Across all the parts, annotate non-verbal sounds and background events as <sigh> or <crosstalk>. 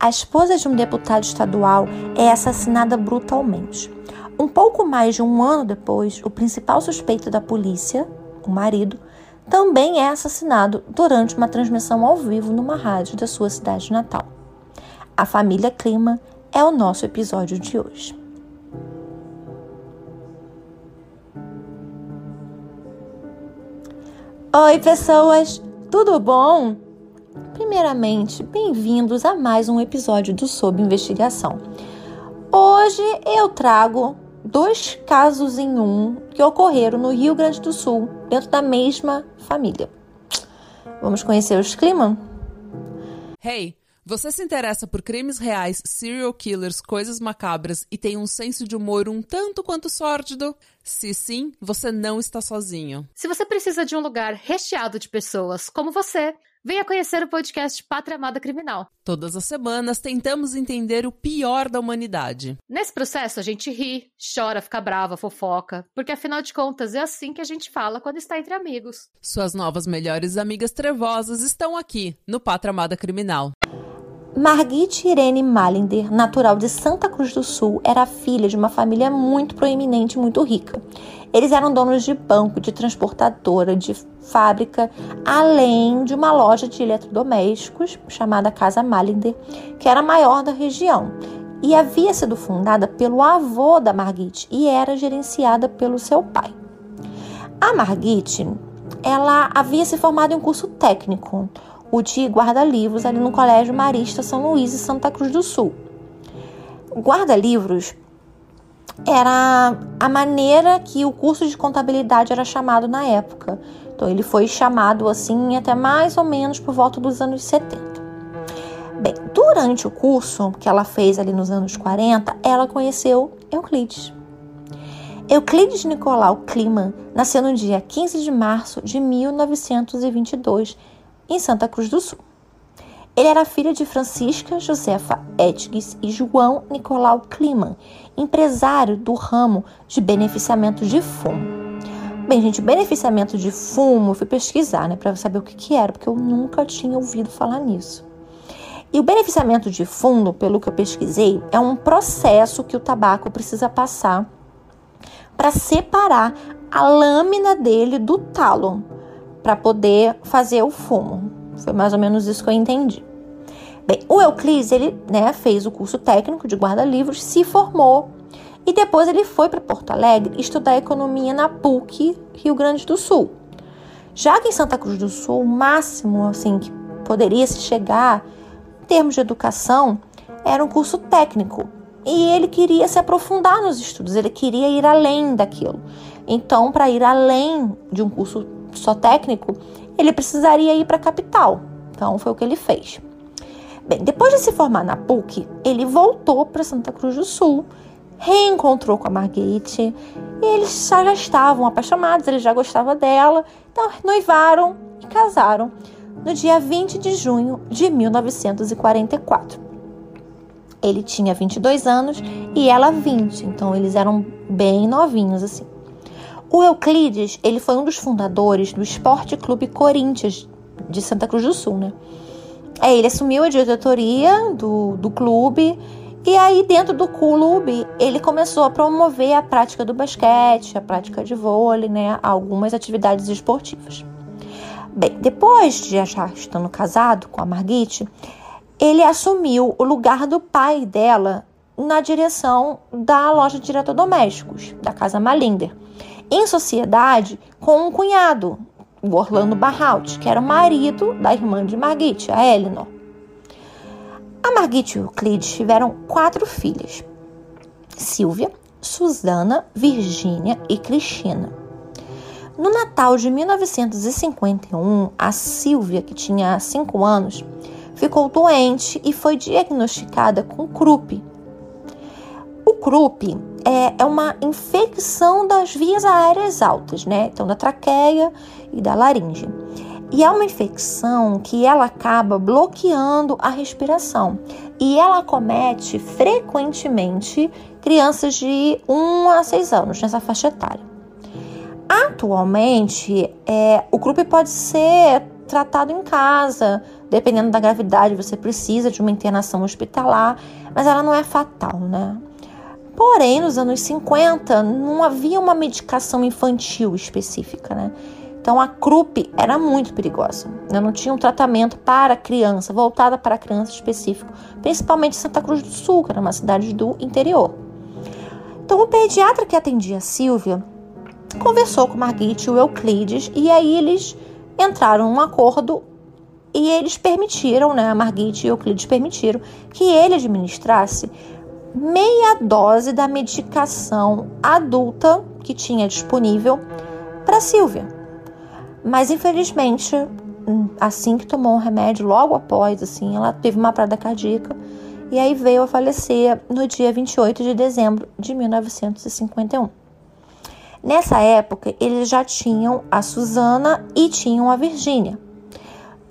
a esposa de um deputado estadual é assassinada brutalmente. Um pouco mais de um ano depois, o principal suspeito da polícia, o marido, também é assassinado durante uma transmissão ao vivo numa rádio da sua cidade natal. A família Clima é o nosso episódio de hoje. Oi, pessoas! Tudo bom? Primeiramente, bem-vindos a mais um episódio do Sob Investigação. Hoje eu trago dois casos em um que ocorreram no Rio Grande do Sul, dentro da mesma família. Vamos conhecer os climas? Hey, você se interessa por crimes reais, serial killers, coisas macabras e tem um senso de humor um tanto quanto sórdido? Se sim, você não está sozinho. Se você precisa de um lugar recheado de pessoas como você, Venha conhecer o podcast Pátria Amada Criminal. Todas as semanas tentamos entender o pior da humanidade. Nesse processo a gente ri, chora, fica brava, fofoca, porque afinal de contas é assim que a gente fala quando está entre amigos. Suas novas melhores amigas trevosas estão aqui no Pátria Amada Criminal. Margit Irene Malinder, natural de Santa Cruz do Sul, era filha de uma família muito proeminente e muito rica. Eles eram donos de banco, de transportadora, de fábrica, além de uma loja de eletrodomésticos chamada Casa Malinder, que era a maior da região e havia sido fundada pelo avô da Margit e era gerenciada pelo seu pai. A Margit, ela havia se formado em um curso técnico, o de guarda-livros ali no Colégio Marista São Luís e Santa Cruz do Sul. Guarda-livros era a maneira que o curso de contabilidade era chamado na época. Então ele foi chamado assim até mais ou menos por volta dos anos 70. Bem, durante o curso que ela fez ali nos anos 40, ela conheceu Euclides. Euclides Nicolau Kliman nasceu no dia 15 de março de 1922 em Santa Cruz do Sul. Ele era filho de Francisca Josefa Etges e João Nicolau Kliman, empresário do ramo de beneficiamento de fumo. Bem, gente, beneficiamento de fumo, eu fui pesquisar, né, para saber o que, que era, porque eu nunca tinha ouvido falar nisso. E o beneficiamento de fundo, pelo que eu pesquisei, é um processo que o tabaco precisa passar para separar a lâmina dele do talo para poder fazer o fumo. Foi mais ou menos isso que eu entendi. Bem, o Euclides, ele né, fez o curso técnico de guarda-livros, se formou e depois ele foi para Porto Alegre estudar economia na PUC Rio Grande do Sul. Já que em Santa Cruz do Sul, o máximo assim que poderia se chegar em termos de educação era um curso técnico. E ele queria se aprofundar nos estudos, ele queria ir além daquilo. Então, para ir além de um curso só técnico, ele precisaria ir para a capital. Então foi o que ele fez. Bem, depois de se formar na PUC, ele voltou para Santa Cruz do Sul, reencontrou com a Marguerite e eles já estavam apaixonados, ele já gostava dela, então noivaram e casaram no dia 20 de junho de 1944. Ele tinha 22 anos e ela 20, então eles eram bem novinhos assim. O Euclides, ele foi um dos fundadores do Esporte Clube Corinthians de Santa Cruz do Sul, né? Aí ele assumiu a diretoria do, do clube e aí dentro do clube ele começou a promover a prática do basquete, a prática de vôlei, né? Algumas atividades esportivas. Bem, depois de já estando casado com a Margit, ele assumiu o lugar do pai dela na direção da loja de eletrodomésticos, da Casa Malinder em sociedade com um cunhado, o Orlando Barrault, que era o marido da irmã de Margit, a Eleanor. A Margit e Euclides tiveram quatro filhas: Silvia, Susana, Virgínia e Cristina. No Natal de 1951, a Silvia, que tinha cinco anos, ficou doente e foi diagnosticada com Krupp. O Krupp é, é uma infecção das vias aéreas altas, né? Então, da traqueia e da laringe. E é uma infecção que ela acaba bloqueando a respiração. E ela comete frequentemente crianças de 1 a 6 anos nessa faixa etária. Atualmente, é, o grupo pode ser tratado em casa. Dependendo da gravidade, você precisa de uma internação hospitalar, mas ela não é fatal, né? Porém, nos anos 50, não havia uma medicação infantil específica, né? Então a CRUP era muito perigosa. Não tinha um tratamento para criança, voltada para criança específico, principalmente em Santa Cruz do Sul, que era uma cidade do interior. Então o pediatra que atendia a Silvia conversou com Margit e o Euclides e aí eles entraram num acordo e eles permitiram, né, a Margit e o Euclides permitiram que ele administrasse meia dose da medicação adulta que tinha disponível para Silvia. Mas infelizmente, assim que tomou um remédio, logo após, assim, ela teve uma parada cardíaca e aí veio a falecer no dia 28 de dezembro de 1951. Nessa época, eles já tinham a Susana e tinham a Virgínia.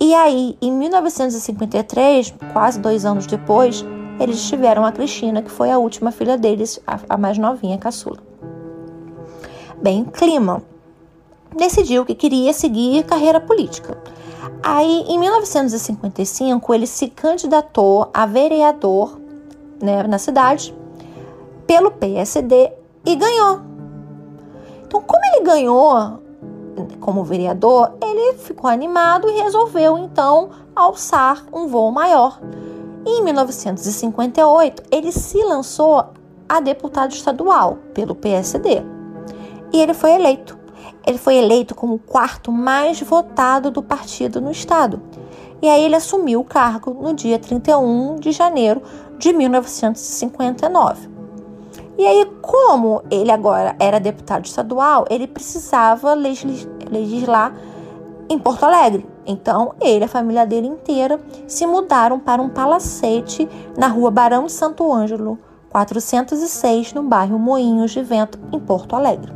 E aí, em 1953, quase dois anos depois, eles tiveram a Cristina, que foi a última filha deles, a, a mais novinha, a caçula. Bem, clima decidiu que queria seguir carreira política. Aí, em 1955, ele se candidatou a vereador né, na cidade pelo PSD e ganhou. Então, como ele ganhou como vereador, ele ficou animado e resolveu então alçar um voo maior. Em 1958, ele se lançou a deputado estadual pelo PSD e ele foi eleito. Ele foi eleito como o quarto mais votado do partido no estado. E aí ele assumiu o cargo no dia 31 de janeiro de 1959. E aí, como ele agora era deputado estadual, ele precisava legislar em Porto Alegre. Então, ele e a família dele inteira se mudaram para um palacete na rua Barão de Santo Ângelo, 406, no bairro Moinhos de Vento, em Porto Alegre.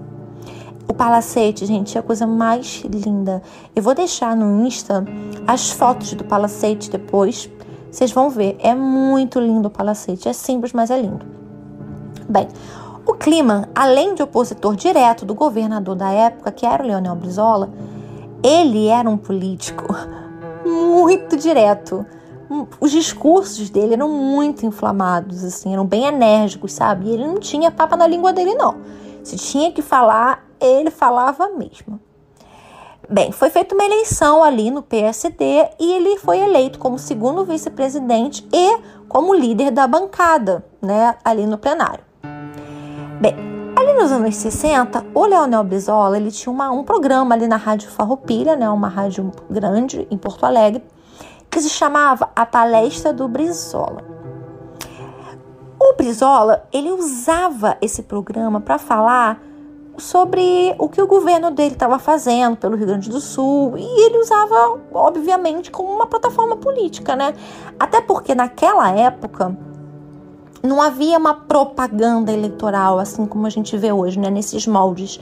O palacete, gente, é a coisa mais linda. Eu vou deixar no Insta as fotos do palacete depois. Vocês vão ver. É muito lindo o palacete. É simples, mas é lindo. Bem, o clima, além de opositor direto do governador da época, que era o Leonel Brizola, ele era um político muito direto. Os discursos dele eram muito inflamados, assim, eram bem enérgicos, sabe? E ele não tinha papa na língua dele, não. Se tinha que falar, ele falava mesmo. Bem, foi feita uma eleição ali no PSD e ele foi eleito como segundo vice-presidente e como líder da bancada, né, ali no plenário. Bem, nos anos 60, o Leonel Brizola, ele tinha uma, um programa ali na Rádio Farroupilha, né, uma rádio grande em Porto Alegre, que se chamava A Palestra do Brizola. O Brizola, ele usava esse programa para falar sobre o que o governo dele estava fazendo pelo Rio Grande do Sul e ele usava, obviamente, como uma plataforma política, né? Até porque naquela época não havia uma propaganda eleitoral assim como a gente vê hoje, né? Nesses moldes.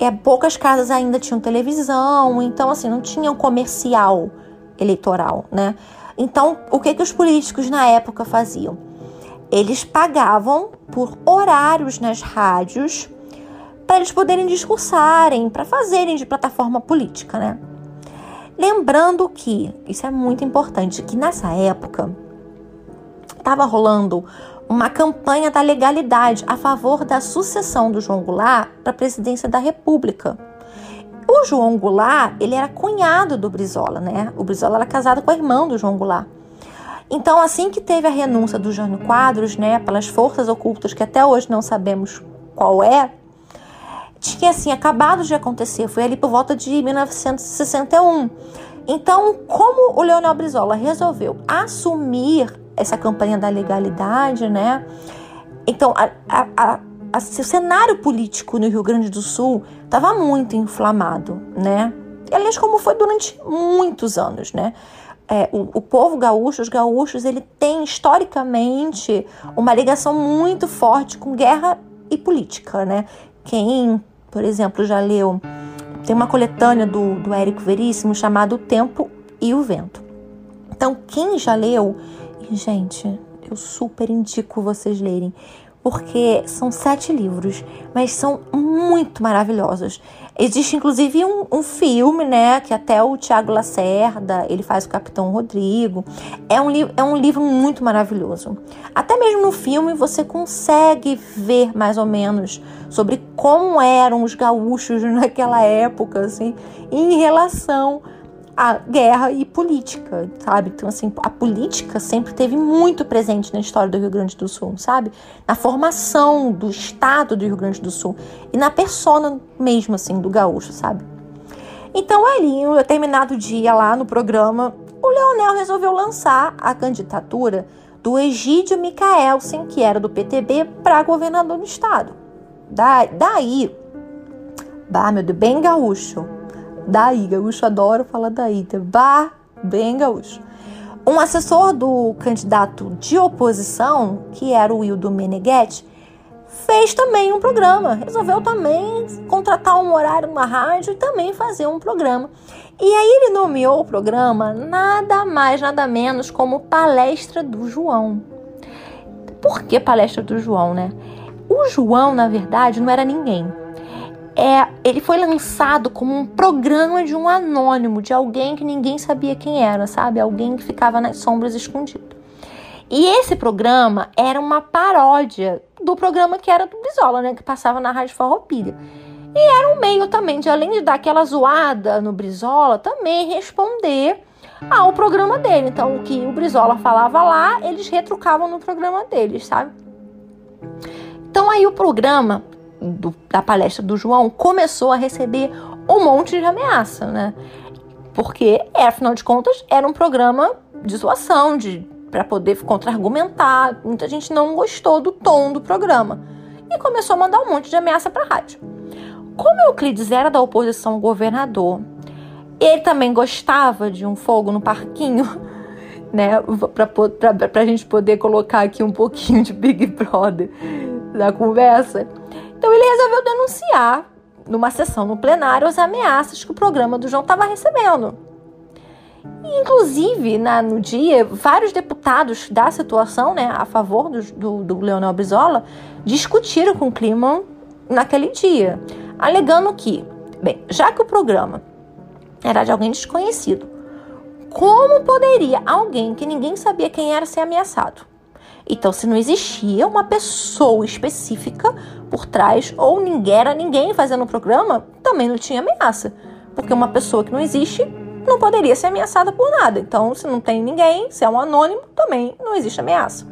É, poucas casas ainda tinham televisão, então assim não tinha um comercial eleitoral, né? Então o que que os políticos na época faziam? Eles pagavam por horários nas rádios para eles poderem discursarem, para fazerem de plataforma política, né? Lembrando que, isso é muito importante, que nessa época estava rolando uma campanha da legalidade a favor da sucessão do João Goulart para a presidência da República. O João Goulart, ele era cunhado do Brizola, né? O Brizola era casado com a irmã do João Goulart. Então, assim que teve a renúncia do Jânio Quadros, né, pelas forças ocultas que até hoje não sabemos qual é, tinha assim acabado de acontecer, foi ali por volta de 1961. Então, como o Leonel Brizola resolveu assumir essa campanha da legalidade, né? Então, a, a, a, o cenário político no Rio Grande do Sul estava muito inflamado, né? E, aliás, como foi durante muitos anos, né? É, o, o, povo gaúcho, os gaúchos, ele tem historicamente uma ligação muito forte com guerra e política, né? Quem por exemplo, já leu. Tem uma coletânea do, do Érico Veríssimo chamado O Tempo e o Vento. Então, quem já leu, gente, eu super indico vocês lerem, porque são sete livros, mas são muito maravilhosos. Existe inclusive um, um, filme, né, que até o Tiago Lacerda, ele faz o Capitão Rodrigo. É um, é um livro muito maravilhoso. Até mesmo no filme você consegue ver mais ou menos sobre como eram os gaúchos <laughs> naquela época, assim, em relação a guerra e política, sabe? Então, assim, a política sempre teve muito presente na história do Rio Grande do Sul, sabe? Na formação do Estado do Rio Grande do Sul e na persona mesmo, assim, do gaúcho, sabe? Então, ali, em um determinado dia lá no programa, o Leonel resolveu lançar a candidatura do Egídio Micaelsen, que era do PTB, para governador do estado. Da, daí, bah, meu Deus, bem gaúcho Daí, gaúcho adora falar daí. Bah, bem gaúcho. Um assessor do candidato de oposição, que era o Wildo Meneghetti, fez também um programa. Resolveu também contratar um horário numa rádio e também fazer um programa. E aí ele nomeou o programa nada mais, nada menos como Palestra do João. Por que Palestra do João, né? O João, na verdade, não era ninguém é, ele foi lançado como um programa de um anônimo, de alguém que ninguém sabia quem era, sabe? Alguém que ficava nas sombras escondido. E esse programa era uma paródia do programa que era do Brizola, né? Que passava na Rádio Farroupilha. E era um meio também de, além de dar aquela zoada no Brizola, também responder ao programa dele. Então, o que o Brizola falava lá, eles retrucavam no programa deles, sabe? Então, aí o programa do, da palestra do João começou a receber um monte de ameaça, né? Porque, é, afinal de contas, era um programa de zoação, de para poder contra-argumentar. Muita gente não gostou do tom do programa e começou a mandar um monte de ameaça para a rádio. Como Euclides era da oposição ao governador, ele também gostava de um fogo no parquinho, <laughs> né? Para a gente poder colocar aqui um pouquinho de Big Brother na conversa. Então ele resolveu denunciar numa sessão no plenário as ameaças que o programa do João estava recebendo. E, inclusive, na, no dia, vários deputados da situação, né, a favor do, do, do Leonel Brizola, discutiram com o Kliman naquele dia, alegando que, bem, já que o programa era de alguém desconhecido, como poderia alguém que ninguém sabia quem era ser ameaçado? Então, se não existia uma pessoa específica por trás, ou ninguém era ninguém fazendo o programa, também não tinha ameaça. Porque uma pessoa que não existe não poderia ser ameaçada por nada. Então, se não tem ninguém, se é um anônimo, também não existe ameaça.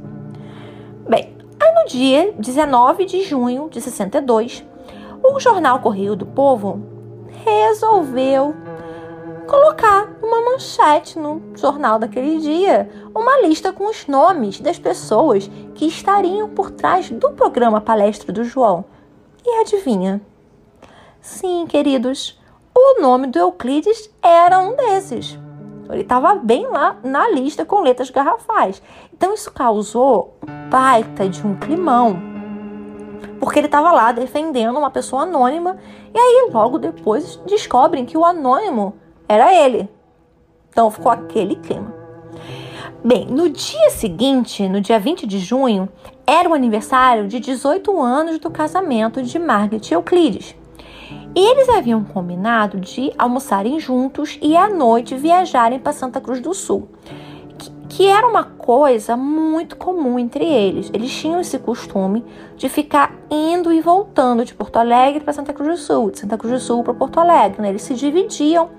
Bem, aí no dia 19 de junho de 62, o jornal Correio do Povo resolveu colocar uma manchete no jornal daquele dia, uma lista com os nomes das pessoas que estariam por trás do programa Palestra do João. E adivinha? Sim, queridos, o nome do Euclides era um desses. Ele estava bem lá na lista com letras garrafais. Então isso causou um baita de um climão. Porque ele estava lá defendendo uma pessoa anônima. E aí, logo depois, descobrem que o anônimo era ele. Então ficou aquele clima. Bem, no dia seguinte, no dia 20 de junho, era o aniversário de 18 anos do casamento de Margaret e Euclides. E eles haviam combinado de almoçarem juntos e à noite viajarem para Santa Cruz do Sul, que, era uma coisa muito comum entre eles. Eles tinham esse costume de ficar indo e voltando de Porto Alegre para Santa Cruz do Sul, de Santa Cruz do Sul para Porto Alegre. Né? Eles se dividiam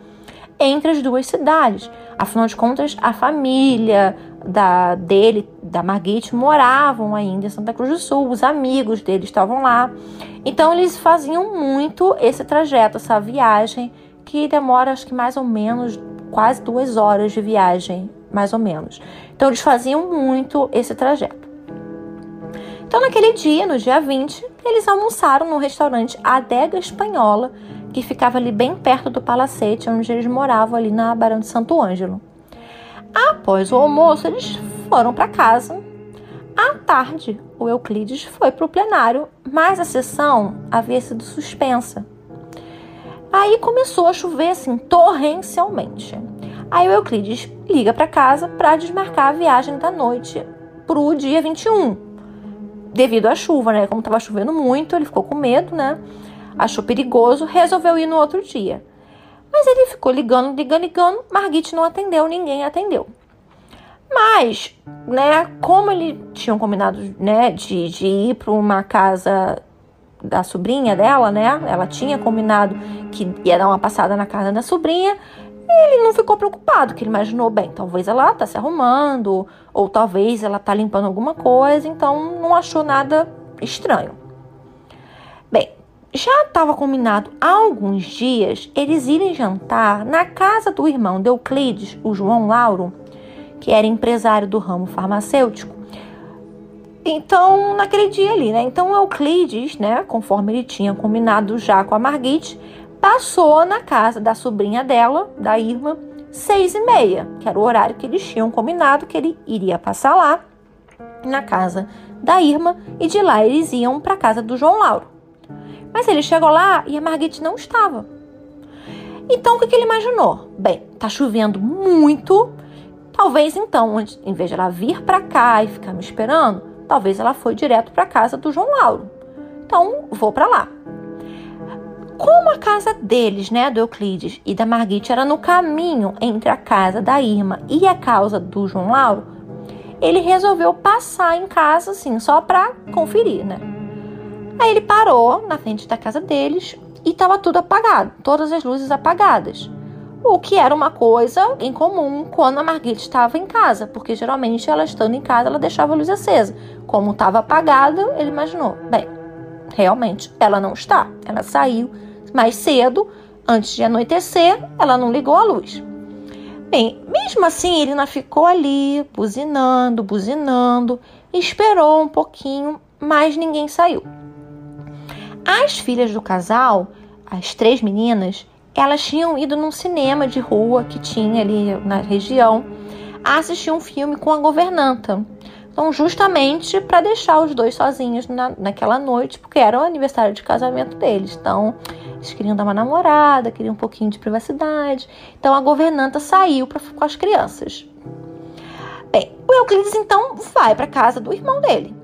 entre as duas cidades. Afinal de contas, a família da dele, da Margit, moravam ainda em Santa Cruz do Sul, os amigos dele estavam lá. Então eles faziam muito esse trajeto, essa viagem que demora acho que mais ou menos quase duas horas de viagem, mais ou menos. Então eles faziam muito esse trajeto. Então naquele dia, no dia 20, eles almoçaram no restaurante Adega Espanhola, que ficava ali bem perto do palacete onde eles moravam, ali na Barão de Santo Ângelo. Após o almoço, eles foram para casa. À tarde, o Euclides foi para o plenário, mas a sessão havia sido suspensa. Aí começou a chover assim torrencialmente. Aí o Euclides liga para casa para desmarcar a viagem da noite para o dia 21. Devido à chuva, né? Como estava chovendo muito, ele ficou com medo, né? Achou perigoso, resolveu ir no outro dia. Mas ele ficou ligando, ligando, ligando, Margit não atendeu, ninguém atendeu. Mas, né, como eles tinham combinado, né, de, de ir para uma casa da sobrinha dela, né, ela tinha combinado que ia dar uma passada na casa da sobrinha, ele não ficou preocupado, que ele imaginou, bem, talvez ela tá se arrumando, ou talvez ela tá limpando alguma coisa, então não achou nada estranho. Já estava combinado há alguns dias eles irem jantar na casa do irmão de Euclides, o João Lauro, que era empresário do ramo farmacêutico. Então, naquele dia ali, né? Então, Euclides, né, conforme ele tinha combinado já com a Margit, passou na casa da sobrinha dela, da Irma, seis e meia, que era o horário que eles tinham combinado que ele iria passar lá na casa da Irma e de lá eles iam para a casa do João Lauro. Mas ele chegou lá e a Margit não estava. Então o que, que ele imaginou? Bem, tá chovendo muito. Talvez então, em vez de ela vir para cá e ficar me esperando, talvez ela foi direto para casa do João Lauro. Então vou para lá. Como a casa deles, né, do Euclides e da Margit era no caminho entre a casa da Irma e a casa do João Lauro, ele resolveu passar em casa assim, só para conferir, né? Aí ele parou na frente da casa deles e estava tudo apagado, todas as luzes apagadas. O que era uma coisa em comum quando a Margit estava em casa, porque geralmente ela estando em casa ela deixava a luz acesa. Como estava apagada, ele imaginou: bem, realmente ela não está. Ela saiu mais cedo, antes de anoitecer, ela não ligou a luz. Bem, mesmo assim, ele ainda ficou ali, buzinando, buzinando, esperou um pouquinho, mas ninguém saiu. As filhas do casal, as três meninas, elas tinham ido num cinema de rua que tinha ali na região assistir um filme com a governanta. Então, justamente para deixar os dois sozinhos na, naquela noite, porque era o aniversário de casamento deles. Então, eles queriam dar uma namorada, queriam um pouquinho de privacidade. Então, a governanta saiu pra, com as crianças. Bem, o Euclides então vai para casa do irmão dele.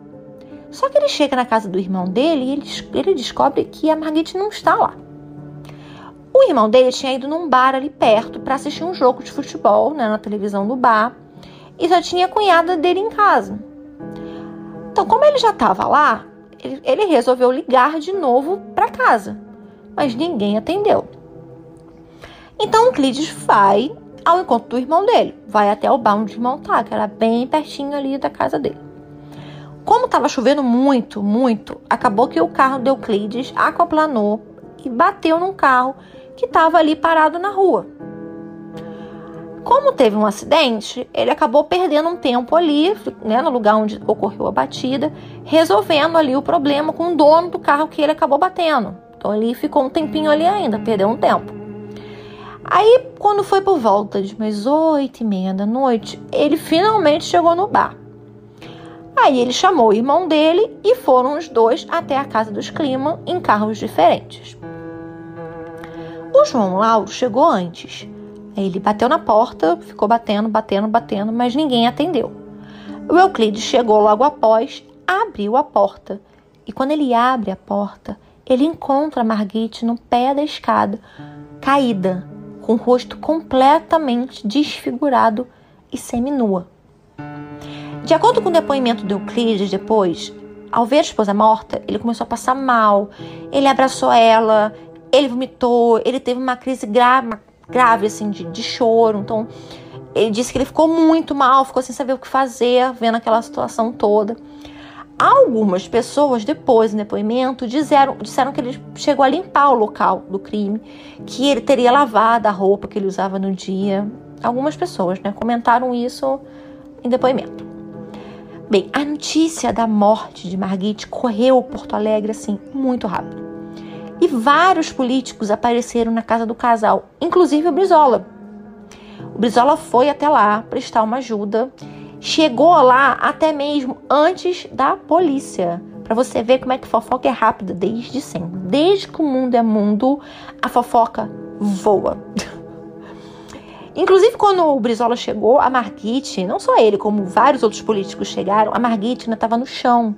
Só que ele chega na casa do irmão dele e ele, ele descobre que a Margit não está lá. O irmão dele tinha ido num bar ali perto para assistir um jogo de futebol né, na televisão do bar e só tinha a cunhada dele em casa. Então, como ele já estava lá, ele, ele resolveu ligar de novo para casa, mas ninguém atendeu. Então, o Clides vai ao encontro do irmão dele, vai até o bar onde o irmão tá, que era bem pertinho ali da casa dele. Como estava chovendo muito, muito, acabou que o carro de Euclides aquaplanou e bateu num carro que estava ali parado na rua. Como teve um acidente, ele acabou perdendo um tempo ali, né, no lugar onde ocorreu a batida, resolvendo ali o problema com o dono do carro que ele acabou batendo. Então ele ficou um tempinho ali ainda, perdeu um tempo. Aí, quando foi por volta de umas oito e meia da noite, ele finalmente chegou no bar. Aí ele chamou o irmão dele e foram os dois até a casa dos Clima em carros diferentes. O João Lauro chegou antes. Ele bateu na porta, ficou batendo, batendo, batendo, mas ninguém atendeu. O Euclides chegou logo após, abriu a porta. E quando ele abre a porta, ele encontra Margit no pé da escada, caída, com o rosto completamente desfigurado e seminua. De acordo com o depoimento de Euclides depois, ao ver a esposa morta, ele começou a passar mal. Ele abraçou ela, ele vomitou, ele teve uma crise grave, grave assim, de, de choro. Então, ele disse que ele ficou muito mal, ficou sem saber o que fazer, vendo aquela situação toda. Algumas pessoas, depois do depoimento, disseram, disseram que ele chegou a limpar o local do crime, que ele teria lavado a roupa que ele usava no dia. Algumas pessoas né, comentaram isso em depoimento. Bem, a notícia da morte de Margit correu Porto Alegre assim muito rápido. E vários políticos apareceram na casa do casal, inclusive o Brizola. O Brizola foi até lá prestar uma ajuda, chegou lá até mesmo antes da polícia. Para você ver como é que fofoca é rápida desde sempre. Desde que o mundo é mundo, a fofoca voa. <laughs> Inclusive, quando o Brizola chegou, a Margit, não só ele, como vários outros políticos chegaram, a Margit ainda estava no chão,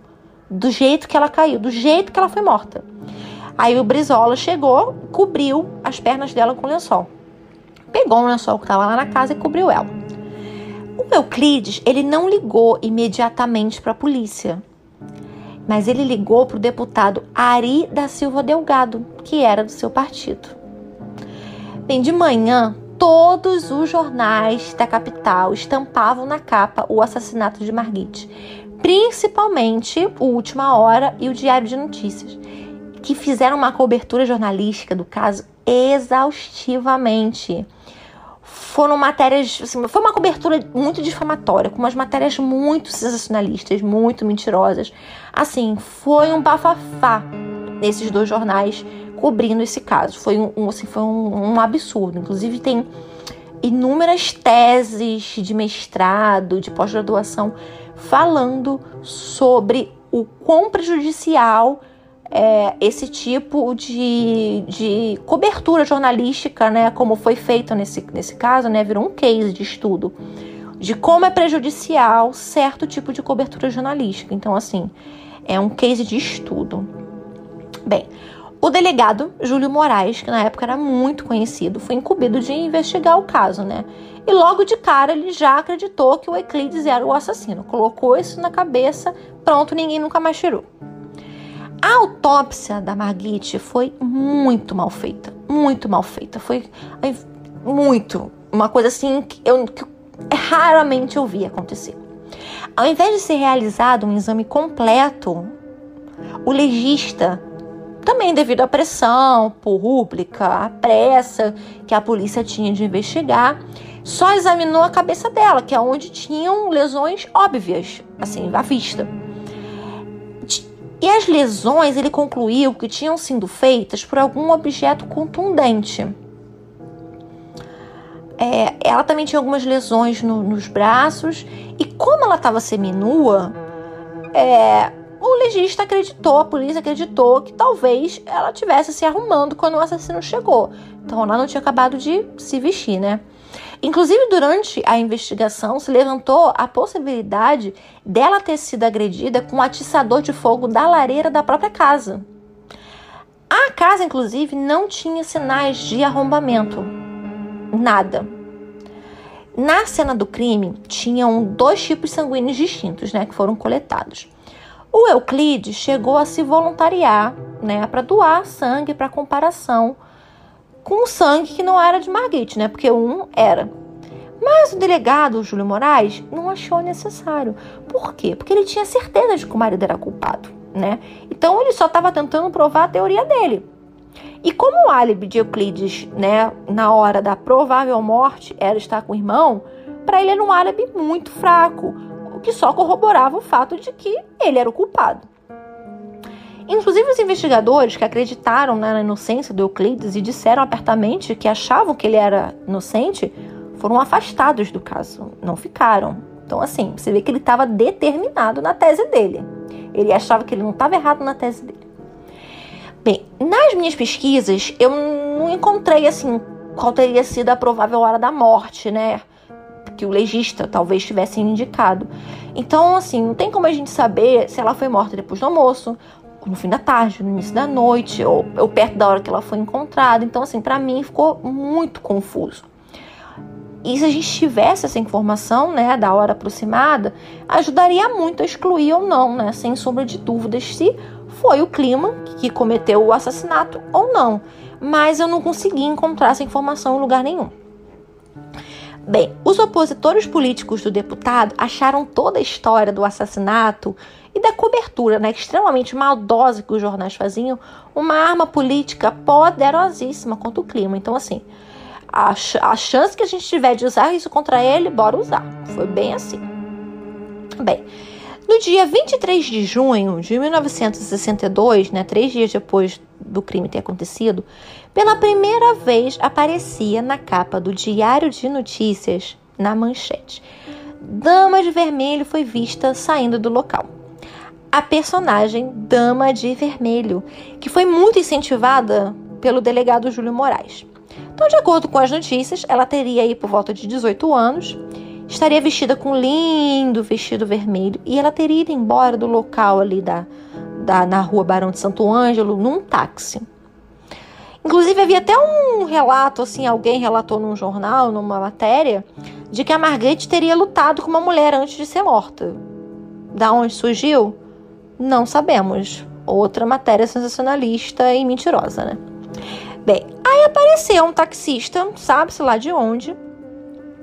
do jeito que ela caiu, do jeito que ela foi morta. Aí o Brizola chegou, cobriu as pernas dela com lençol. Pegou um lençol que estava lá na casa e cobriu ela. O Euclides, ele não ligou imediatamente para a polícia, mas ele ligou para o deputado Ari da Silva Delgado, que era do seu partido. Bem, de manhã, todos os jornais da capital estampavam na capa o assassinato de Margit, principalmente o Última Hora e o Diário de Notícias, que fizeram uma cobertura jornalística do caso exaustivamente. Foram matérias, assim, foi uma cobertura muito difamatória, com umas matérias muito sensacionalistas, muito mentirosas. Assim, foi um bafafá nesses dois jornais cobrindo esse caso. Foi um, assim, foi um, um absurdo. Inclusive, tem inúmeras teses de mestrado, de pós-graduação, falando sobre o quão prejudicial é, esse tipo de, de cobertura jornalística, né, como foi feito nesse, nesse caso, né, virou um case de estudo de como é prejudicial certo tipo de cobertura jornalística. Então, assim, é um case de estudo. Bem, o delegado Júlio Moraes, que na época era muito conhecido, foi incumbido de investigar o caso, né? E logo de cara ele já acreditou que o Euclides era o assassino. Colocou isso na cabeça, pronto, ninguém nunca mais tirou. A autópsia da Margit foi muito mal feita, muito mal feita. Foi muito, uma coisa assim que eu que raramente eu vi acontecer. Ao invés de ser realizado um exame completo, o legista, também devido à pressão pública, à pressa que a polícia tinha de investigar, só examinou a cabeça dela, que é onde tinham lesões óbvias, assim, à vista. E as lesões ele concluiu que tinham sido feitas por algum objeto contundente. É, ela também tinha algumas lesões no, nos braços e como ela estava seminua, é, o legista acreditou, a polícia acreditou que talvez ela tivesse se arrumando quando o assassino chegou. Então ela não tinha acabado de se vestir, né? Inclusive, durante a investigação, se levantou a possibilidade dela ter sido agredida com um atiçador de fogo da lareira da própria casa. A casa, inclusive, não tinha sinais de arrombamento. Nada. Na cena do crime, tinham dois tipos sanguíneos distintos, né, que foram coletados. O Euclides chegou a se voluntariar, né, para doar sangue para comparação com sangue que não era de Margit, né? Porque um era. Mas o delegado, Júlio Moraes, não achou necessário. Por quê? Porque ele tinha certeza de que o marido era culpado, né? Então ele só estava tentando provar a teoria dele. E como o álibi de Euclides, né, na hora da provável morte, era estar com o irmão, para ele era um álibi muito fraco, que só corroborava o fato de que ele era o culpado. Inclusive, os investigadores que acreditaram né, na inocência do Euclides e disseram apertamente que achavam que ele era inocente foram afastados do caso, não ficaram. Então, assim, você vê que ele estava determinado na tese dele. Ele achava que ele não estava errado na tese dele. Bem, nas minhas pesquisas, eu não encontrei, assim, qual teria sido a provável hora da morte, né? Que o legista talvez tivesse indicado. Então, assim, não tem como a gente saber se ela foi morta depois do almoço, no fim da tarde, no início da noite, ou, ou perto da hora que ela foi encontrada. Então, assim, para mim ficou muito confuso. E se a gente tivesse essa informação, né, da hora aproximada, ajudaria muito a excluir ou não, né, sem sombra de dúvidas, se foi o clima que cometeu o assassinato ou não. Mas eu não consegui encontrar essa informação em lugar nenhum. Bem, os opositores políticos do deputado acharam toda a história do assassinato e da cobertura né, extremamente maldosa que os jornais faziam uma arma política poderosíssima contra o clima. Então, assim, a, a chance que a gente tiver de usar isso contra ele, bora usar. Foi bem assim. Bem, no dia 23 de junho de 1962, né, três dias depois do crime ter acontecido, pela primeira vez aparecia na capa do Diário de Notícias, na manchete. Dama de Vermelho foi vista saindo do local a personagem Dama de Vermelho, que foi muito incentivada pelo delegado Júlio Moraes. Então, de acordo com as notícias, ela teria aí por volta de 18 anos, estaria vestida com um lindo vestido vermelho e ela teria ido embora do local ali da, da, na rua Barão de Santo Ângelo num táxi. Inclusive, havia até um relato, assim, alguém relatou num jornal, numa matéria, de que a Marguerite teria lutado com uma mulher antes de ser morta. Da onde surgiu? Não sabemos. Outra matéria sensacionalista e mentirosa, né? Bem, aí apareceu um taxista, sabe-se lá de onde,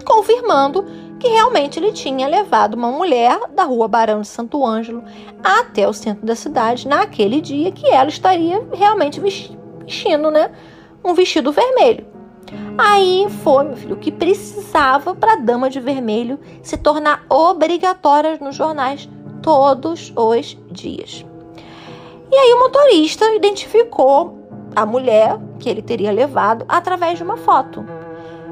confirmando que realmente ele tinha levado uma mulher da rua Barão de Santo Ângelo até o centro da cidade naquele dia que ela estaria realmente vestindo, né, um vestido vermelho. Aí foi, meu filho, o que precisava para a dama de vermelho se tornar obrigatória nos jornais todos os dias. E aí o motorista identificou a mulher que ele teria levado através de uma foto,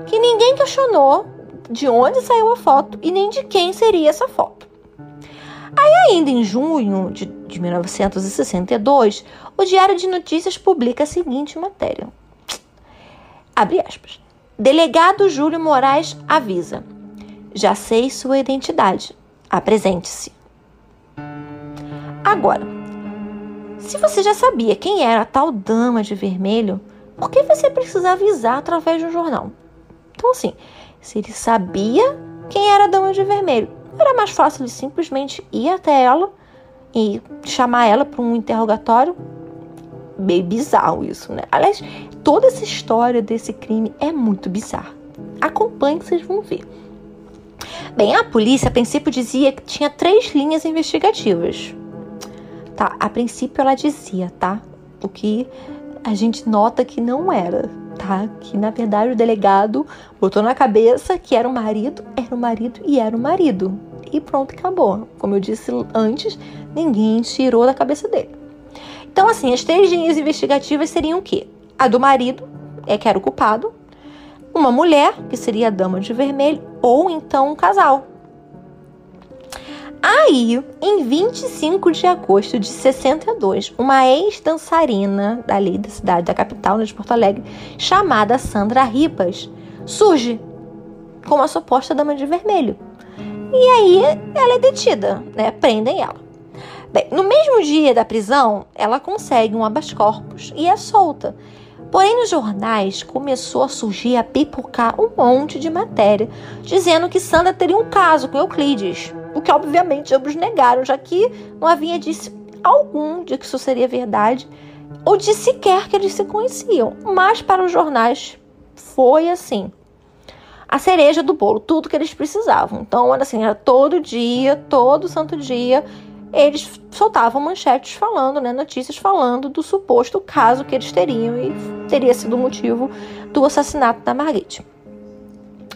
que ninguém questionou de onde saiu a foto e nem de quem seria essa foto. Aí, ainda em junho de, de 1962, o Diário de Notícias publica a seguinte matéria. Abre aspas. Delegado Júlio Moraes avisa. Já sei sua identidade. Apresente-se. Agora, se você já sabia quem era a tal dama de vermelho, por que você precisa avisar através de um jornal? Então, assim, se ele sabia quem era a dama de vermelho, era mais fácil de simplesmente ir até ela e chamar ela para um interrogatório. Meio bizarro isso, né? Aliás, toda essa história desse crime é muito bizarra. Acompanhe que vocês vão ver. Bem, a polícia a princípio dizia que tinha três linhas investigativas. Tá, a princípio ela dizia, tá? O que a gente nota que não era, tá? Que na verdade o delegado botou na cabeça que era o marido, era o marido e era o marido. E pronto, acabou. Como eu disse antes, ninguém tirou da cabeça dele. Então, assim, as três linhas investigativas seriam o quê? A do marido, é que era o culpado, uma mulher, que seria a dama de vermelho, ou então um casal, Aí, em 25 de agosto de 62, uma ex-dançarina dali da cidade, da capital, né, de Porto Alegre, chamada Sandra Ribas, surge como a suposta dama de vermelho. E aí ela é detida, né? Prendem ela. Bem, no mesmo dia da prisão, ela consegue um habeas corpus e é solta. Porém, nos jornais começou a surgir, a pipocar um monte de matéria dizendo que Sandra teria um caso com Euclides o que obviamente ambos negaram, já que não havia disse algum de que isso seria verdade ou de sequer que eles se conheciam. Mas para os jornais foi assim. A cereja do bolo, tudo que eles precisavam. Então, era assim, era todo dia, todo santo dia, eles soltavam manchetes falando, né, notícias falando do suposto caso que eles teriam e teria sido o motivo do assassinato da Marguerite.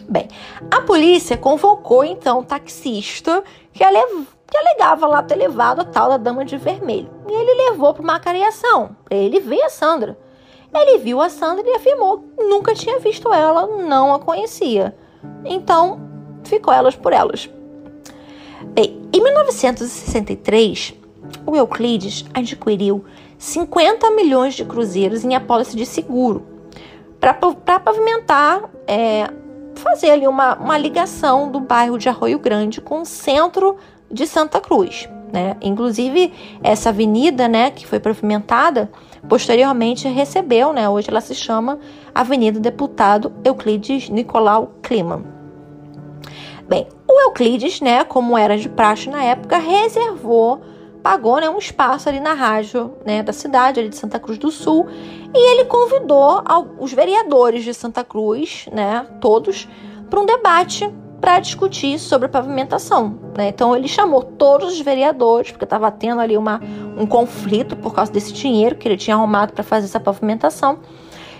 Bem, a polícia convocou então o taxista que, que alegava lá ter levado a tal da dama de vermelho. E ele levou para uma cariação, para ele ver a Sandra. Ele viu a Sandra e afirmou que nunca tinha visto ela, não a conhecia. Então, ficou elas por elas. Bem, em 1963, o Euclides adquiriu 50 milhões de cruzeiros em apólice de seguro para pavimentar é, fazer ali uma, uma ligação do bairro de Arroio Grande com o centro de Santa Cruz. Né? Inclusive, essa avenida né, que foi pavimentada, posteriormente recebeu, né, hoje ela se chama Avenida Deputado Euclides Nicolau Clima. Bem, o Euclides, né, como era de praxe na época, reservou, pagou né, um espaço ali na rádio né, da cidade, ali de Santa Cruz do Sul, e ele convidou os vereadores de Santa Cruz, né, todos, para um debate para discutir sobre a pavimentação. Né? Então ele chamou todos os vereadores, porque estava tendo ali uma, um conflito por causa desse dinheiro que ele tinha arrumado para fazer essa pavimentação.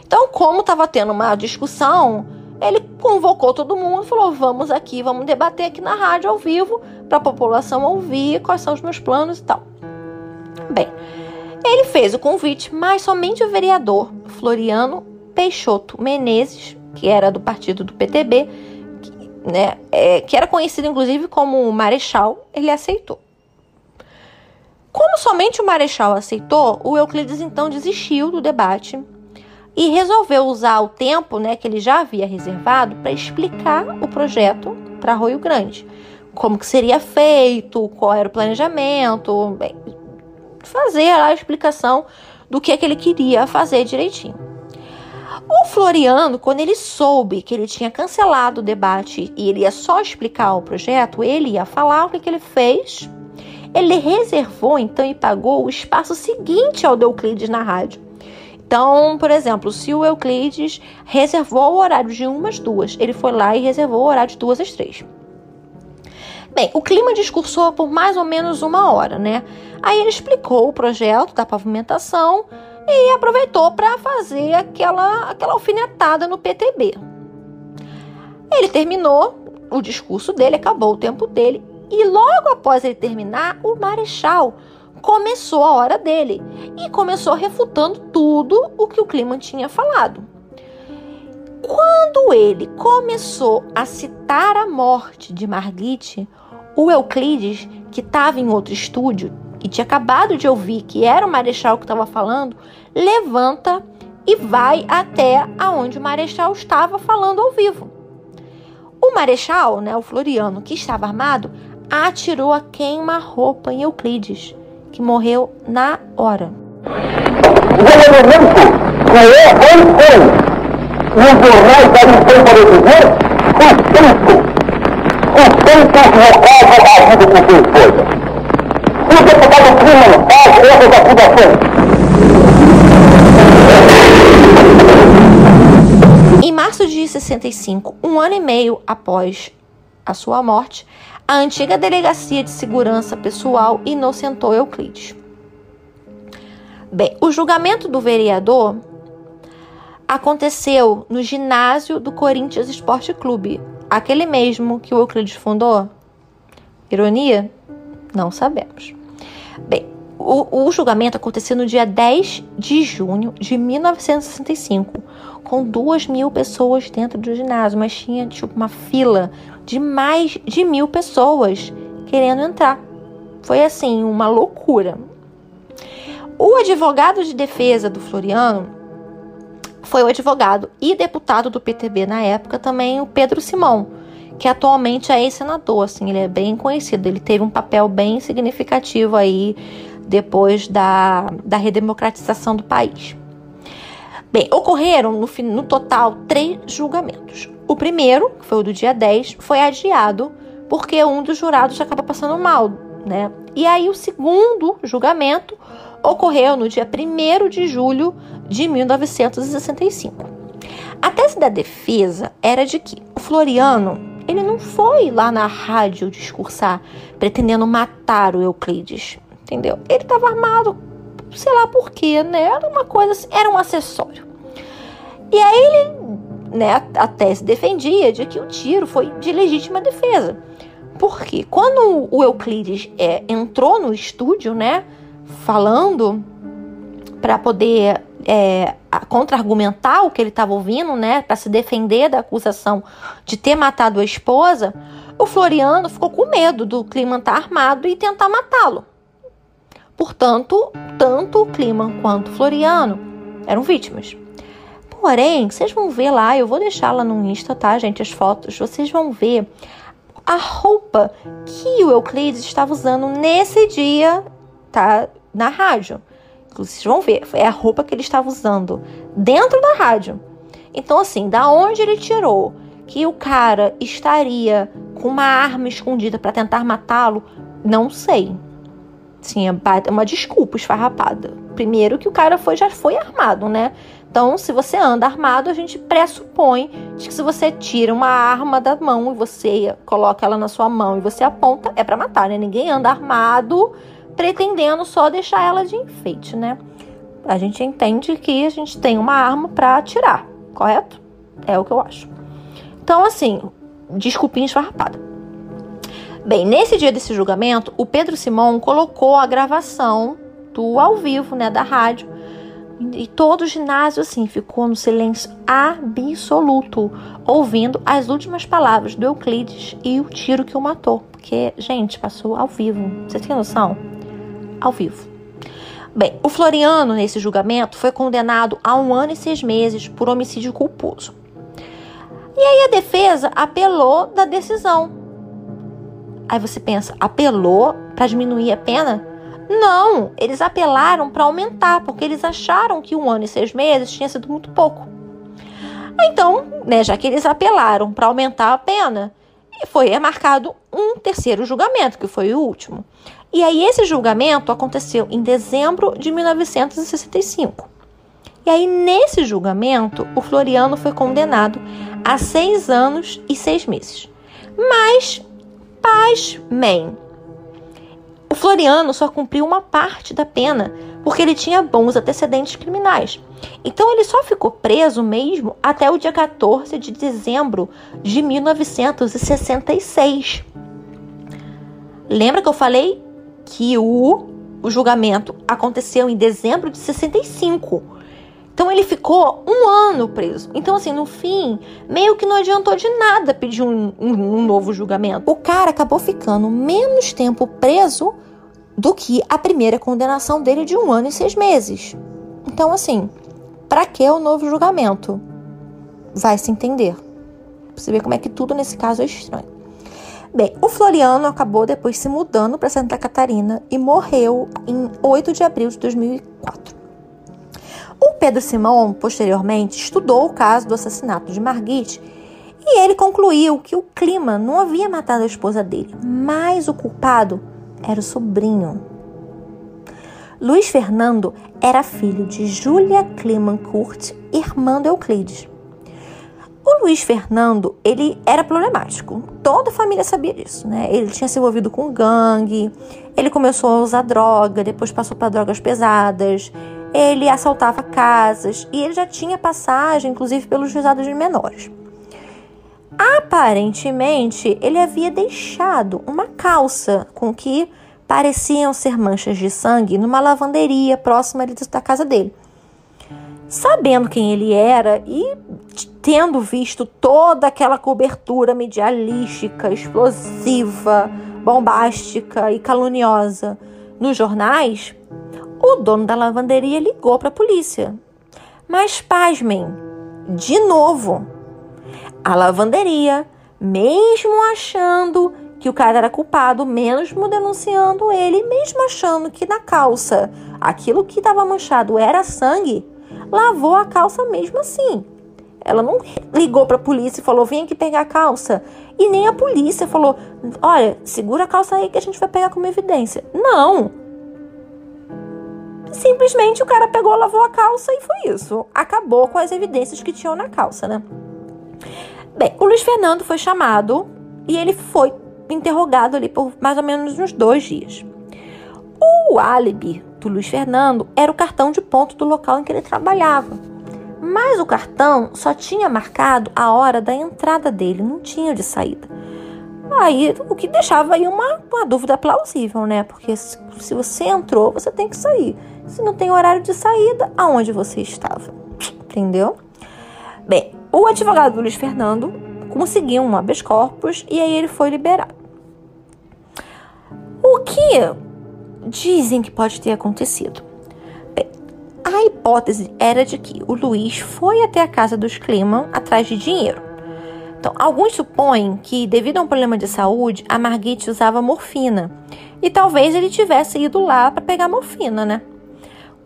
Então, como estava tendo uma discussão, ele convocou todo mundo e falou: vamos aqui, vamos debater aqui na rádio ao vivo, para a população ouvir quais são os meus planos e tal. Bem, ele fez o convite, mas somente o vereador Floriano Peixoto Menezes, que era do partido do PTB, que, né, é, que era conhecido inclusive como Marechal, ele aceitou. Como somente o Marechal aceitou, o Euclides então desistiu do debate e resolveu usar o tempo né, que ele já havia reservado para explicar o projeto para Arroio Grande. Como que seria feito, qual era o planejamento, bem, fazer a explicação do que, é que ele queria fazer direitinho. O Floriano, quando ele soube que ele tinha cancelado o debate e ele ia só explicar o projeto, ele ia falar o que, que ele fez. Ele reservou então e pagou o espaço seguinte ao do Euclides na rádio. Então, por exemplo, se o Euclides reservou o horário de umas duas, ele foi lá e reservou o horário de duas às três. Bem, o clima discursou por mais ou menos uma hora, né? Aí ele explicou o projeto da pavimentação e aproveitou para fazer aquela, aquela alfinetada no PTB. Ele terminou o discurso dele, acabou o tempo dele, e logo após ele terminar, o Marechal começou a hora dele e começou refutando tudo o que o clima tinha falado. Quando ele começou a citar a morte de Margit, o Euclides, que estava em outro estúdio e tinha acabado de ouvir que era o Marechal que estava falando, levanta e vai até aonde o Marechal estava falando ao vivo. O Marechal, né, o Floriano, que estava armado, atirou a queima-roupa em Euclides, que morreu na hora. O é o deputado faz essas acusações. Em março de 65, um ano e meio após a sua morte, a antiga Delegacia de Segurança Pessoal inocentou Euclides. Bem, o julgamento do vereador aconteceu no ginásio do Corinthians Esporte Clube, Aquele mesmo que o Euclides fundou? Ironia? Não sabemos. Bem, o, o, julgamento aconteceu no dia 10 de junho de 1965, com duas mil pessoas dentro do ginásio, mas tinha tipo uma fila de mais de mil pessoas querendo entrar. Foi assim, uma loucura. O advogado de defesa do Floriano foi o advogado e deputado do PTB na época também o Pedro Simão, que atualmente é ex-senador, assim, ele é bem conhecido, ele teve um papel bem significativo aí depois da, da redemocratização do país. Bem, ocorreram no, no total três julgamentos. O primeiro, que foi o do dia 10, foi adiado porque um dos jurados acabou passando mal, né? E aí o segundo julgamento ocorreu no dia 1 de julho de 1965. A tese da defesa era de que o Floriano ele não foi lá na rádio discursar pretendendo matar o Euclides, entendeu? Ele estava armado, sei lá por quê, né? Era uma coisa assim, era um acessório. E aí ele, né, a tese defendia de que o tiro foi de legítima defesa. Porque quando o Euclides é, entrou no estúdio, né, falando para poder é, contra-argumentar o que ele estava ouvindo, né, para se defender da acusação de ter matado a esposa, o Floriano ficou com medo do Clima estar tá armado e tentar matá-lo. Portanto, tanto o Clima quanto o Floriano eram vítimas. Porém, vocês vão ver lá, eu vou deixar lá no Insta, tá, gente, as fotos, vocês vão ver a roupa que o Euclides estava usando nesse dia, tá, na rádio. Vocês vão ver, é a roupa que ele estava usando dentro da rádio. Então, assim, da onde ele tirou que o cara estaria com uma arma escondida para tentar matá-lo, não sei. Sim, é uma desculpa esfarrapada. Primeiro que o cara foi, já foi armado, né? Então, se você anda armado, a gente pressupõe que se você tira uma arma da mão e você coloca ela na sua mão e você aponta, é para matar, né? Ninguém anda armado pretendendo só deixar ela de enfeite, né? A gente entende que a gente tem uma arma para atirar, correto? É o que eu acho. Então, assim, desculpinha esfarrapada. Bem, nesse dia desse julgamento, o Pedro Simão colocou a gravação do ao vivo, né, da rádio, e todo o ginásio, assim, ficou no silêncio absoluto, ouvindo as últimas palavras do Euclides e o tiro que o matou. Porque, gente, passou ao vivo. Você tem noção? ao vivo. Bem, o Floriano, nesse julgamento, foi condenado a um ano e seis meses por homicídio culposo. E aí a defesa apelou da decisão. Aí você pensa, apelou para diminuir a pena? Não, eles apelaram para aumentar, porque eles acharam que um ano e seis meses tinha sido muito pouco. Então, né, já que eles apelaram para aumentar a pena, foi marcado um terceiro julgamento, que foi o último. E aí esse julgamento aconteceu em dezembro de 1965. E aí nesse julgamento, o Floriano foi condenado a seis anos e seis meses. Mas, pasmem, o Floriano só cumpriu uma parte da pena porque ele tinha bons antecedentes criminais. Então ele só ficou preso mesmo até o dia 14 de dezembro de 1966. Lembra que eu falei que o, o julgamento aconteceu em dezembro de 65? Então ele ficou um ano preso. Então, assim, no fim, meio que não adiantou de nada pedir um, um, um novo julgamento. O cara acabou ficando menos tempo preso do que a primeira condenação dele de um ano e seis meses. Então, assim, para que o novo julgamento? Vai se entender. Pra você ver como é que tudo nesse caso é estranho. Bem, o Floriano acabou depois se mudando para Santa Catarina e morreu em 8 de abril de 2004. O Pedro Simão, posteriormente, estudou o caso do assassinato de Margit e ele concluiu que o clima não havia matado a esposa dele, mas o culpado era o sobrinho. Luiz Fernando era filho de Júlia Climankurt, irmã do Euclides. O Luiz Fernando, ele era problemático. Toda a família sabia disso, né? Ele tinha se envolvido com gangue, ele começou a usar droga, depois passou para drogas pesadas, ele assaltava casas e ele já tinha passagem, inclusive, pelos juizados de menores. Aparentemente, ele havia deixado uma calça com que pareciam ser manchas de sangue numa lavanderia próxima da casa dele. Sabendo quem ele era e tendo visto toda aquela cobertura medialística, explosiva, bombástica e caluniosa nos jornais, o dono da lavanderia ligou para a polícia. Mas pasmem, de novo, a lavanderia, mesmo achando que o cara era culpado, mesmo denunciando ele, mesmo achando que na calça aquilo que estava manchado era sangue, lavou a calça mesmo assim. Ela não ligou para a polícia e falou: vem aqui pegar a calça. E nem a polícia falou: olha, segura a calça aí que a gente vai pegar como evidência. Não. Simplesmente o cara pegou, lavou a calça e foi isso. Acabou com as evidências que tinham na calça, né? Bem, o Luiz Fernando foi chamado e ele foi interrogado ali por mais ou menos uns dois dias. O álibi do Luiz Fernando era o cartão de ponto do local em que ele trabalhava. Mas o cartão só tinha marcado a hora da entrada dele, não tinha de saída. Aí, o que deixava aí uma, uma dúvida plausível, né? Porque se, se você entrou, você tem que sair. Se não tem horário de saída, aonde você estava? Entendeu? Bem, o advogado do Luiz Fernando conseguiu um habeas corpus e aí ele foi liberado. O que dizem que pode ter acontecido? Bem, a hipótese era de que o Luiz foi até a casa dos Kliman atrás de dinheiro. Então, alguns supõem que, devido a um problema de saúde, a Margit usava morfina. E talvez ele tivesse ido lá para pegar morfina, né?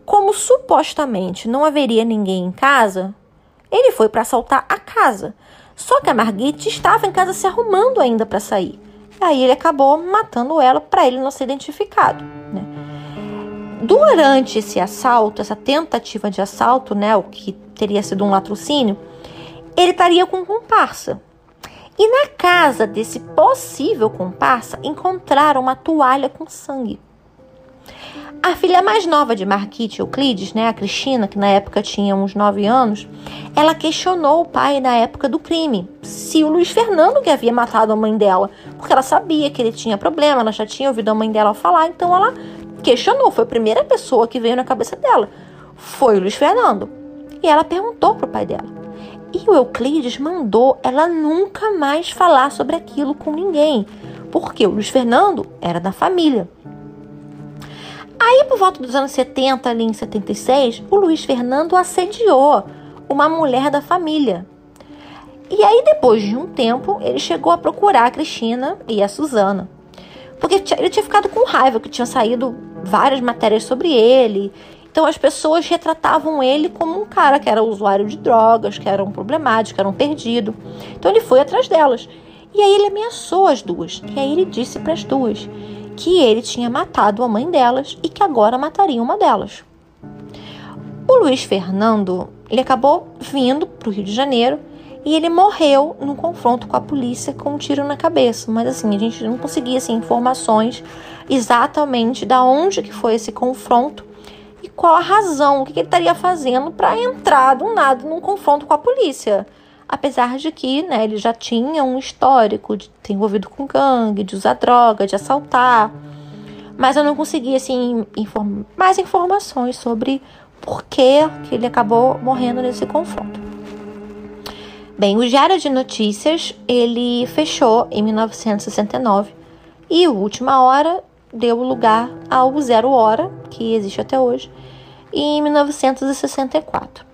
Como supostamente não haveria ninguém em casa, ele foi para assaltar a casa. Só que a Margit estava em casa se arrumando ainda para sair. Aí ele acabou matando ela para ele não ser identificado. Né? Durante esse assalto, essa tentativa de assalto, né, o que teria sido um latrocínio, ele estaria com comparsa. E na casa desse possível comparsa encontraram uma toalha com sangue. A filha mais nova de Marquite Euclides, né, a Cristina, que na época tinha uns 9 anos, ela questionou o pai na época do crime, se o Luiz Fernando que havia matado a mãe dela, porque ela sabia que ele tinha problema, ela já tinha ouvido a mãe dela falar, então ela questionou, foi a primeira pessoa que veio na cabeça dela. Foi o Luiz Fernando. E ela perguntou pro pai dela. E o Euclides mandou ela nunca mais falar sobre aquilo com ninguém, porque o Luiz Fernando era da família. Aí, por volta dos anos 70, ali em 76, o Luiz Fernando assediou uma mulher da família. E aí, depois de um tempo, ele chegou a procurar a Cristina e a Suzana. Porque ele tinha ficado com raiva que tinha saído várias matérias sobre ele. Então as pessoas retratavam ele como um cara que era usuário de drogas, que era um problemático, que era um perdido. Então ele foi atrás delas. E aí ele ameaçou as duas. E aí ele disse para as duas que ele tinha matado a mãe delas e que agora mataria uma delas. O Luiz Fernando, ele acabou vindo para o Rio de Janeiro e ele morreu no confronto com a polícia com um tiro na cabeça. Mas assim, a gente não conseguia assim, informações exatamente da onde que foi esse confronto qual a razão, o que, ele estaria fazendo para entrar do nada num confronto com a polícia. Apesar de que né, ele já tinha um histórico de ter envolvido com gangue, de usar droga, de assaltar. Mas eu não consegui assim, inform mais informações sobre por que, que ele acabou morrendo nesse confronto. Bem, o Diário de Notícias, ele fechou em 1969 e Última Hora deu lugar ao Zero Hora, que existe até hoje, em 1964.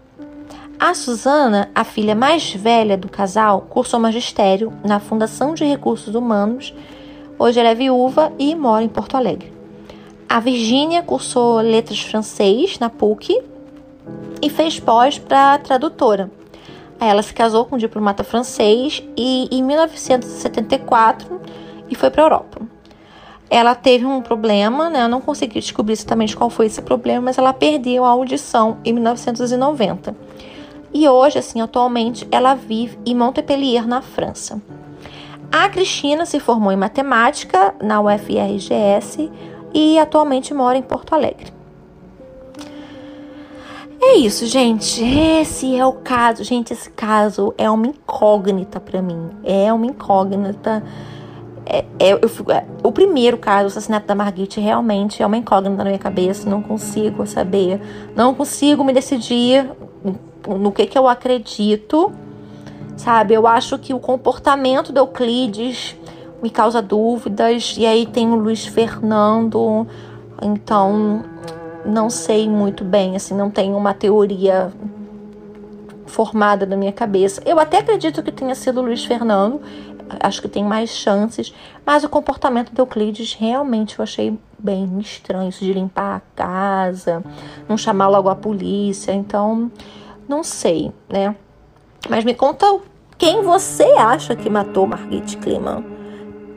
A Susana, a filha mais velha do casal, cursou magistério na Fundação de Recursos Humanos. Hoje ela é viúva e mora em Porto Alegre. A Virgínia cursou letras francês na PUC e fez pós para tradutora. Ela se casou com um diplomata francês e em 1974 e foi para a Europa. Ela teve um problema, né? Eu não consegui descobrir exatamente qual foi esse problema, mas ela perdeu a audição em 1990. E hoje, assim, atualmente, ela vive em Montpellier, na França. A Cristina se formou em matemática na UFRGS e atualmente mora em Porto Alegre. É isso, gente. Esse é o caso. Gente, esse caso é uma incógnita para mim. É uma incógnita. É, é, eu, é, o primeiro caso, o assassinato da Margit, realmente é uma incógnita na minha cabeça. Não consigo saber. Não consigo me decidir no que, que eu acredito. Sabe? Eu acho que o comportamento do Euclides me causa dúvidas. E aí tem o Luiz Fernando. Então, não sei muito bem, assim, não tenho uma teoria formada na minha cabeça. Eu até acredito que tenha sido Luiz Fernando, acho que tem mais chances, mas o comportamento do Euclides realmente eu achei bem estranho, isso de limpar a casa, não chamar logo a polícia, então não sei, né? Mas me conta quem você acha que matou Margit Kliman.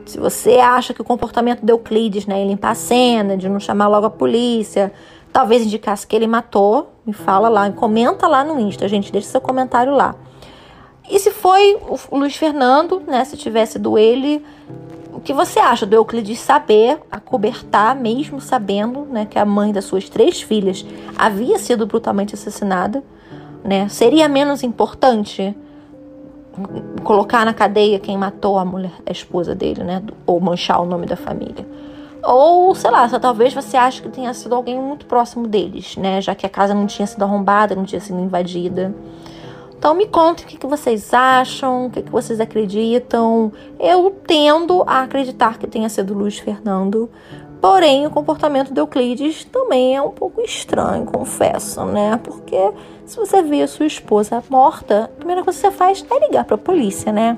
Se você acha que o comportamento de Euclides, né, em limpar a cena, de não chamar logo a polícia, talvez indicasse que ele matou, me fala lá, comenta lá no Insta, gente, deixa seu comentário lá. E se foi o Luiz Fernando, né, se tivesse do ele, o que você acha do Euclides saber, acobertar, mesmo sabendo, né, que a mãe das suas três filhas havia sido brutalmente assassinada, né? Seria menos importante colocar na cadeia quem matou a mulher, a esposa dele, né, ou manchar o nome da família. Ou, sei lá, só talvez você ache que tenha sido alguém muito próximo deles, né? Já que a casa não tinha sido arrombada, não tinha sido invadida. Então me conte o que, que vocês acham, o que, que vocês acreditam. Eu tendo a acreditar que tenha sido Luiz Fernando. Porém, o comportamento de Euclides também é um pouco estranho, confesso, né? Porque se você vê a sua esposa morta, a primeira coisa que você faz é ligar para a polícia, né?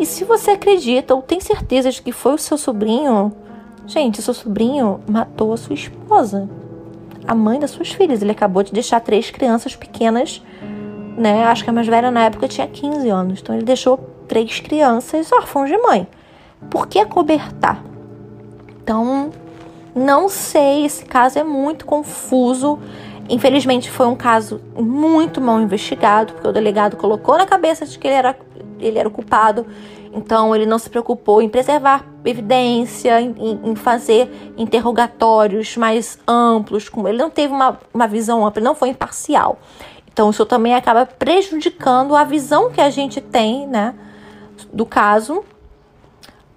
E se você acredita ou tem certeza de que foi o seu sobrinho, Gente, seu sobrinho matou a sua esposa, a mãe das suas filhas. Ele acabou de deixar três crianças pequenas, né? Acho que a mais velha na época tinha 15 anos. Então ele deixou três crianças órfãos de mãe. Por que acobertar? Então, não sei, esse caso é muito confuso. Infelizmente foi um caso muito mal investigado, porque o delegado colocou na cabeça de que ele era, ele era o culpado então, ele não se preocupou em preservar evidência, em, em fazer interrogatórios mais amplos. Ele não teve uma, uma visão ampla, ele não foi imparcial. Então, isso também acaba prejudicando a visão que a gente tem, né, do caso.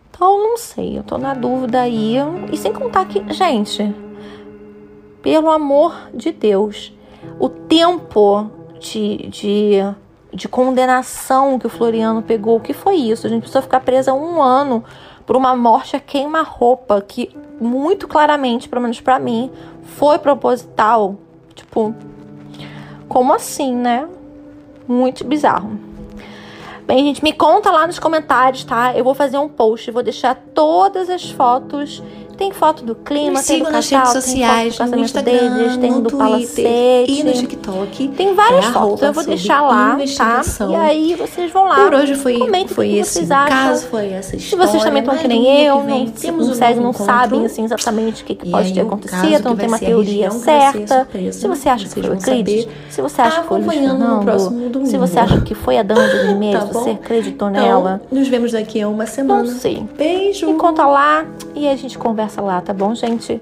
Então, não sei, eu tô na dúvida aí. E sem contar que, gente, pelo amor de Deus, o tempo de, de de condenação que o Floriano pegou. O que foi isso? A gente precisou ficar presa um ano por uma morte a queima-roupa que muito claramente, pelo menos para mim, foi proposital. Tipo, como assim, né? Muito bizarro. Bem, gente, me conta lá nos comentários, tá? Eu vou fazer um post, vou deixar todas as fotos Tem foto do clima, tem do nas casal, redes tem sociais, foto do no Instagram, deles, tem no do Twitter palacete. e no TikTok. Tem várias É fotos, eu vou deixar lá, tá? E aí vocês vão lá. Por hoje foi, comentem foi esse vocês acham. caso, foi essa Se história. vocês também estão mas que nem eu, que vem não, temos não, um não sabem assim, exatamente o que, que pode ter acontecido, não tem uma teoria certa. Se você acha que foi o saber se você acha que foi o Fernando, se você acha que foi a Dama de Vermelho, Tá você acreditou Então, nela. nos vemos daqui a uma semana. Não sei. Beijo. Me conta lá e a gente conversa lá, tá bom, gente?